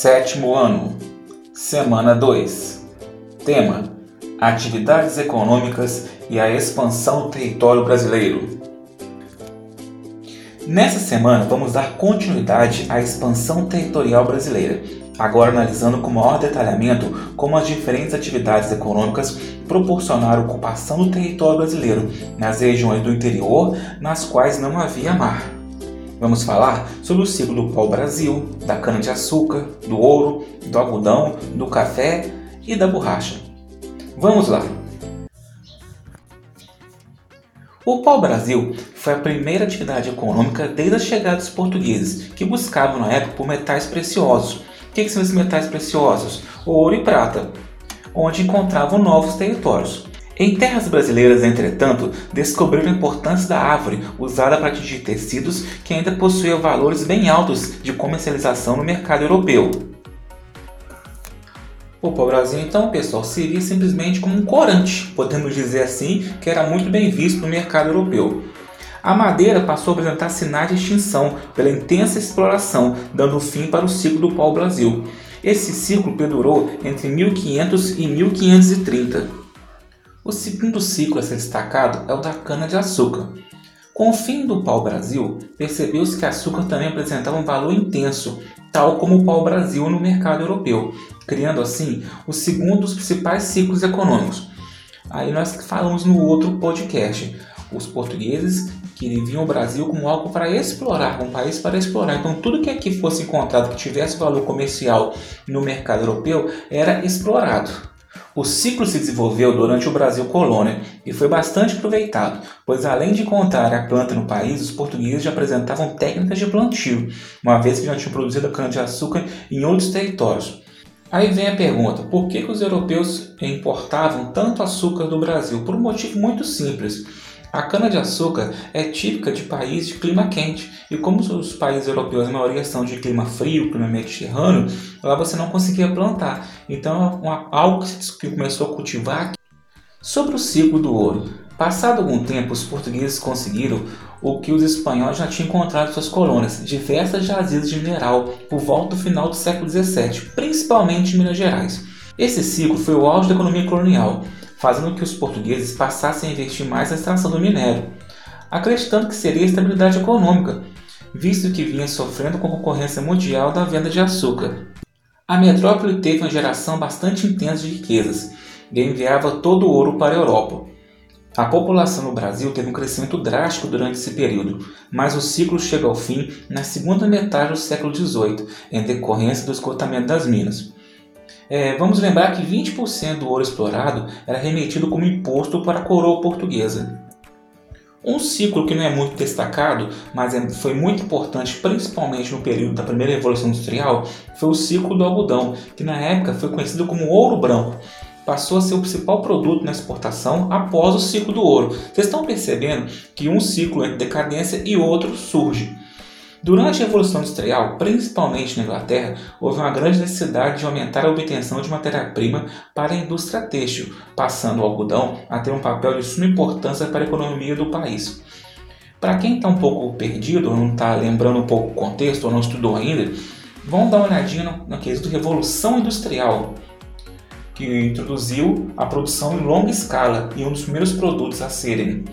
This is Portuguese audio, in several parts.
Sétimo ano, semana 2. Tema: Atividades econômicas e a expansão do território brasileiro. Nessa semana vamos dar continuidade à expansão territorial brasileira, agora analisando com maior detalhamento como as diferentes atividades econômicas proporcionaram ocupação do território brasileiro nas regiões do interior nas quais não havia mar. Vamos falar sobre o ciclo do pau-brasil, da cana-de-açúcar, do ouro, do algodão, do café e da borracha. Vamos lá! O pau-brasil foi a primeira atividade econômica desde a chegada dos portugueses, que buscavam na época por metais preciosos. O que são esses metais preciosos? Ouro e prata, onde encontravam novos territórios. Em terras brasileiras, entretanto, descobriram a importância da árvore usada para atingir tecidos que ainda possuíam valores bem altos de comercialização no mercado europeu. O pau-brasil, então, pessoal, servia simplesmente como um corante, podemos dizer assim, que era muito bem visto no mercado europeu. A madeira passou a apresentar sinais de extinção pela intensa exploração, dando fim para o ciclo do pau-brasil. Esse ciclo perdurou entre 1500 e 1530. O segundo ciclo a ser destacado é o da cana-de-açúcar. Com o fim do pau-brasil, percebeu-se que açúcar também apresentava um valor intenso, tal como o pau-brasil no mercado europeu, criando assim o segundo dos principais ciclos econômicos. Aí nós falamos no outro podcast, os portugueses que viam o Brasil como algo para explorar, um país para explorar. Então, tudo que aqui fosse encontrado que tivesse valor comercial no mercado europeu era explorado. O ciclo se desenvolveu durante o Brasil colônia e foi bastante aproveitado, pois além de encontrar a planta no país, os portugueses já apresentavam técnicas de plantio, uma vez que já tinham produzido cana-de-açúcar em outros territórios. Aí vem a pergunta: por que, que os europeus importavam tanto açúcar do Brasil? Por um motivo muito simples. A cana-de-açúcar é típica de países de clima quente, e como os países europeus, a maioria são de clima frio, clima mediterrâneo, lá você não conseguia plantar. Então, é algo que começou a cultivar. Sobre o ciclo do ouro. Passado algum tempo, os portugueses conseguiram o que os espanhóis já tinham encontrado em suas colônias, diversas jazidas de mineral por volta do final do século XVII, principalmente em Minas Gerais. Esse ciclo foi o auge da economia colonial, fazendo que os portugueses passassem a investir mais na extração do minério, acreditando que seria estabilidade econômica, visto que vinha sofrendo com concorrência mundial da venda de açúcar. A metrópole teve uma geração bastante intensa de riquezas e enviava todo o ouro para a Europa. A população no Brasil teve um crescimento drástico durante esse período, mas o ciclo chega ao fim na segunda metade do século XVIII, em decorrência do esgotamento das minas. É, vamos lembrar que 20% do ouro explorado era remetido como imposto para a coroa portuguesa. Um ciclo que não é muito destacado, mas é, foi muito importante, principalmente no período da primeira Revolução Industrial, foi o ciclo do algodão, que na época foi conhecido como ouro branco. Passou a ser o principal produto na exportação após o ciclo do ouro. Vocês estão percebendo que um ciclo entra decadência e outro surge. Durante a Revolução Industrial, principalmente na Inglaterra, houve uma grande necessidade de aumentar a obtenção de matéria-prima para a indústria têxtil, passando o algodão a ter um papel de suma importância para a economia do país. Para quem está um pouco perdido, ou não está lembrando um pouco o contexto, ou não estudou ainda, vamos dar uma olhadinha no, no quesito Revolução Industrial, que introduziu a produção em longa escala e um dos primeiros produtos a serem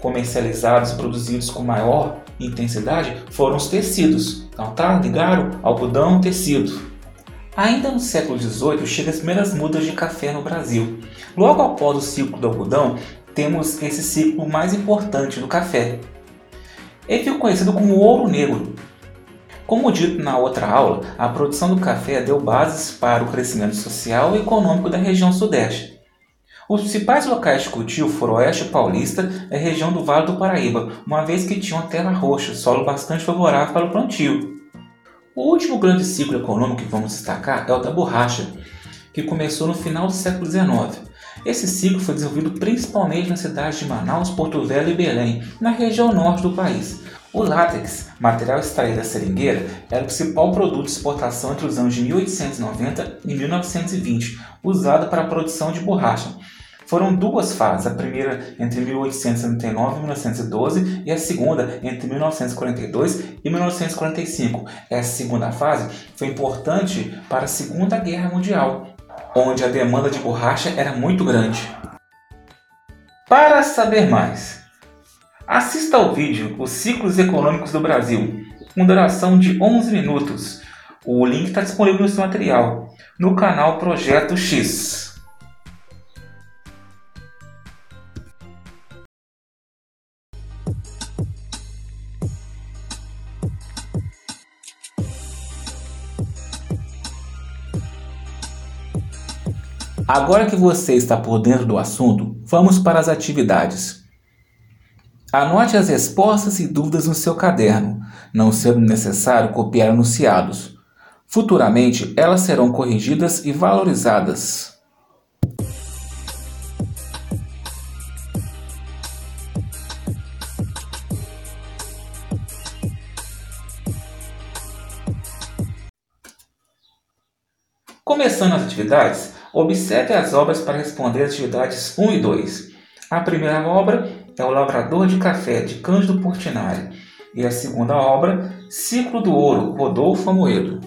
comercializados e produzidos com maior intensidade foram os tecidos. Então, tá? Ligaram? Algodão, tecido. Ainda no século XVIII chegam as primeiras mudas de café no Brasil. Logo após o ciclo do algodão, temos esse ciclo mais importante do café. Ele ficou conhecido como ouro negro. Como dito na outra aula, a produção do café deu bases para o crescimento social e econômico da região sudeste. Os principais locais de cultivo foram Oeste Paulista e a região do Vale do Paraíba, uma vez que tinham terra roxa, solo bastante favorável para o plantio. O último grande ciclo econômico que vamos destacar é o da borracha, que começou no final do século XIX. Esse ciclo foi desenvolvido principalmente nas cidades de Manaus, Porto Velho e Belém, na região norte do país. O látex, material extraído da seringueira, era o principal produto de exportação entre os anos de 1890 e 1920, usado para a produção de borracha. Foram duas fases, a primeira entre 1879 e 1912 e a segunda entre 1942 e 1945. Essa segunda fase foi importante para a Segunda Guerra Mundial, onde a demanda de borracha era muito grande. Para saber mais, assista ao vídeo Os Ciclos Econômicos do Brasil, com duração de 11 minutos. O link está disponível no seu material, no canal Projeto X. Agora que você está por dentro do assunto, vamos para as atividades. Anote as respostas e dúvidas no seu caderno, não sendo necessário copiar anunciados. Futuramente, elas serão corrigidas e valorizadas. Começando as atividades, Observe as obras para responder às atividades 1 e 2. A primeira obra é O Lavrador de Café, de Cândido Portinari. E a segunda obra, Ciclo do Ouro, Rodolfo Amoedo.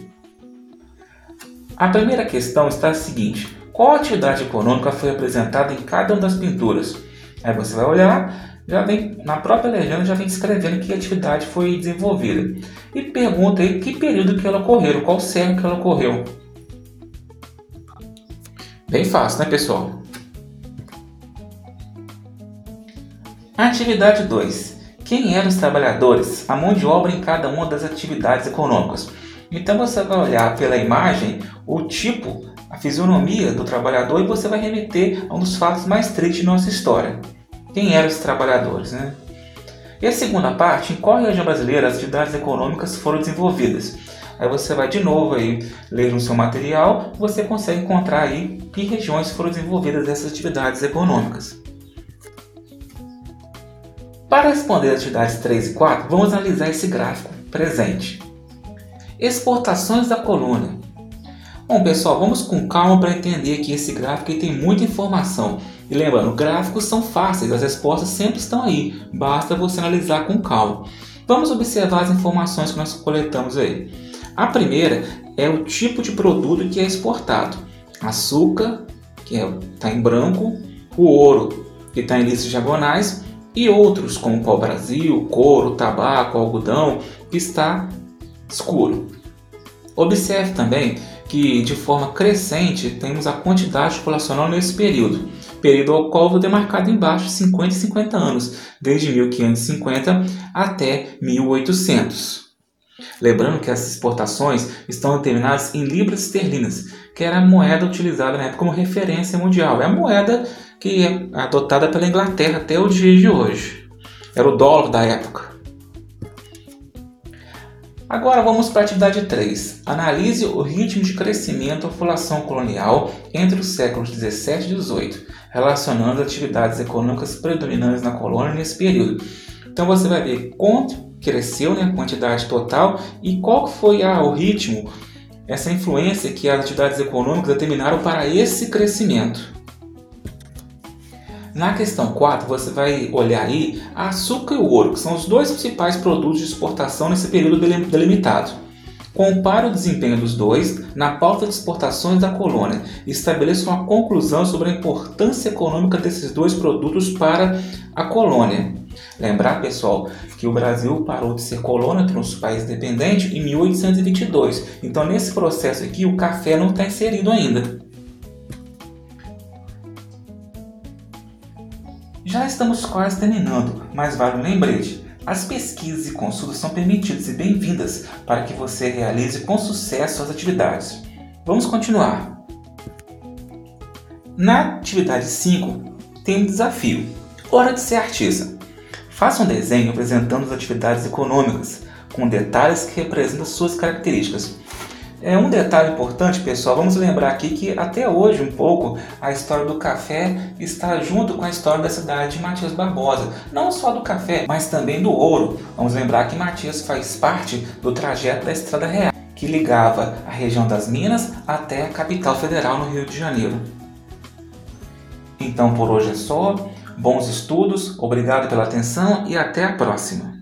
A primeira questão está a seguinte: qual atividade econômica foi apresentada em cada uma das pinturas? Aí você vai olhar, já vem na própria legenda já vem escrevendo que atividade foi desenvolvida e pergunta aí que período que ela ocorreu, qual século que ela ocorreu. Bem fácil, né, pessoal? Atividade 2. Quem eram os trabalhadores? A mão de obra em cada uma das atividades econômicas. Então você vai olhar pela imagem o tipo, a fisionomia do trabalhador e você vai remeter a um dos fatos mais tristes de nossa história. Quem eram os trabalhadores, né? E a segunda parte, em qual região brasileira as atividades econômicas foram desenvolvidas? Aí você vai de novo aí ler no seu material, você consegue encontrar aí que regiões foram desenvolvidas essas atividades econômicas. Para responder as atividades 3 e 4, vamos analisar esse gráfico presente. Exportações da colônia. Bom pessoal, vamos com calma para entender que esse gráfico tem muita informação. E lembrando, gráficos são fáceis, as respostas sempre estão aí, basta você analisar com calma. Vamos observar as informações que nós coletamos aí. A primeira é o tipo de produto que é exportado: açúcar, que está é, em branco, o ouro, que está em listas diagonais, e outros como pau-brasil, couro, tabaco, algodão, que está escuro. Observe também que de forma crescente temos a quantidade populacional nesse período, período ao qual vou demarcado embaixo 50 e 50 anos, desde 1550 até 1800. Lembrando que essas exportações estão determinadas em libras esterlinas, que era a moeda utilizada na época como referência mundial. É a moeda que é adotada pela Inglaterra até o dia de hoje. Era o dólar da época. Agora vamos para a atividade 3. Analise o ritmo de crescimento da população colonial entre os séculos 17 e 18, relacionando atividades econômicas predominantes na colônia nesse período. Então você vai ver quanto cresceu né, a quantidade total e qual foi ah, o ritmo, essa influência que as atividades econômicas determinaram para esse crescimento. Na questão 4, você vai olhar aí açúcar e ouro, que são os dois principais produtos de exportação nesse período delimitado. Compare o desempenho dos dois na pauta de exportações da colônia e estabeleça uma conclusão sobre a importância econômica desses dois produtos para a colônia. Lembrar, pessoal, que o Brasil parou de ser colônia, trouxe um país independente em 1822. Então, nesse processo aqui, o café não está inserido ainda. Já estamos quase terminando, mas vale um lembrete. As pesquisas e consultas são permitidas e bem-vindas para que você realize com sucesso as atividades. Vamos continuar. Na atividade 5, tem um desafio. Hora de ser artista. Faça um desenho apresentando as atividades econômicas, com detalhes que representam suas características. É um detalhe importante, pessoal. Vamos lembrar aqui que até hoje um pouco a história do café está junto com a história da cidade de Matias Barbosa. Não só do café, mas também do ouro. Vamos lembrar que Matias faz parte do trajeto da Estrada Real, que ligava a região das Minas até a capital federal no Rio de Janeiro. Então por hoje é só. Bons estudos, obrigado pela atenção e até a próxima.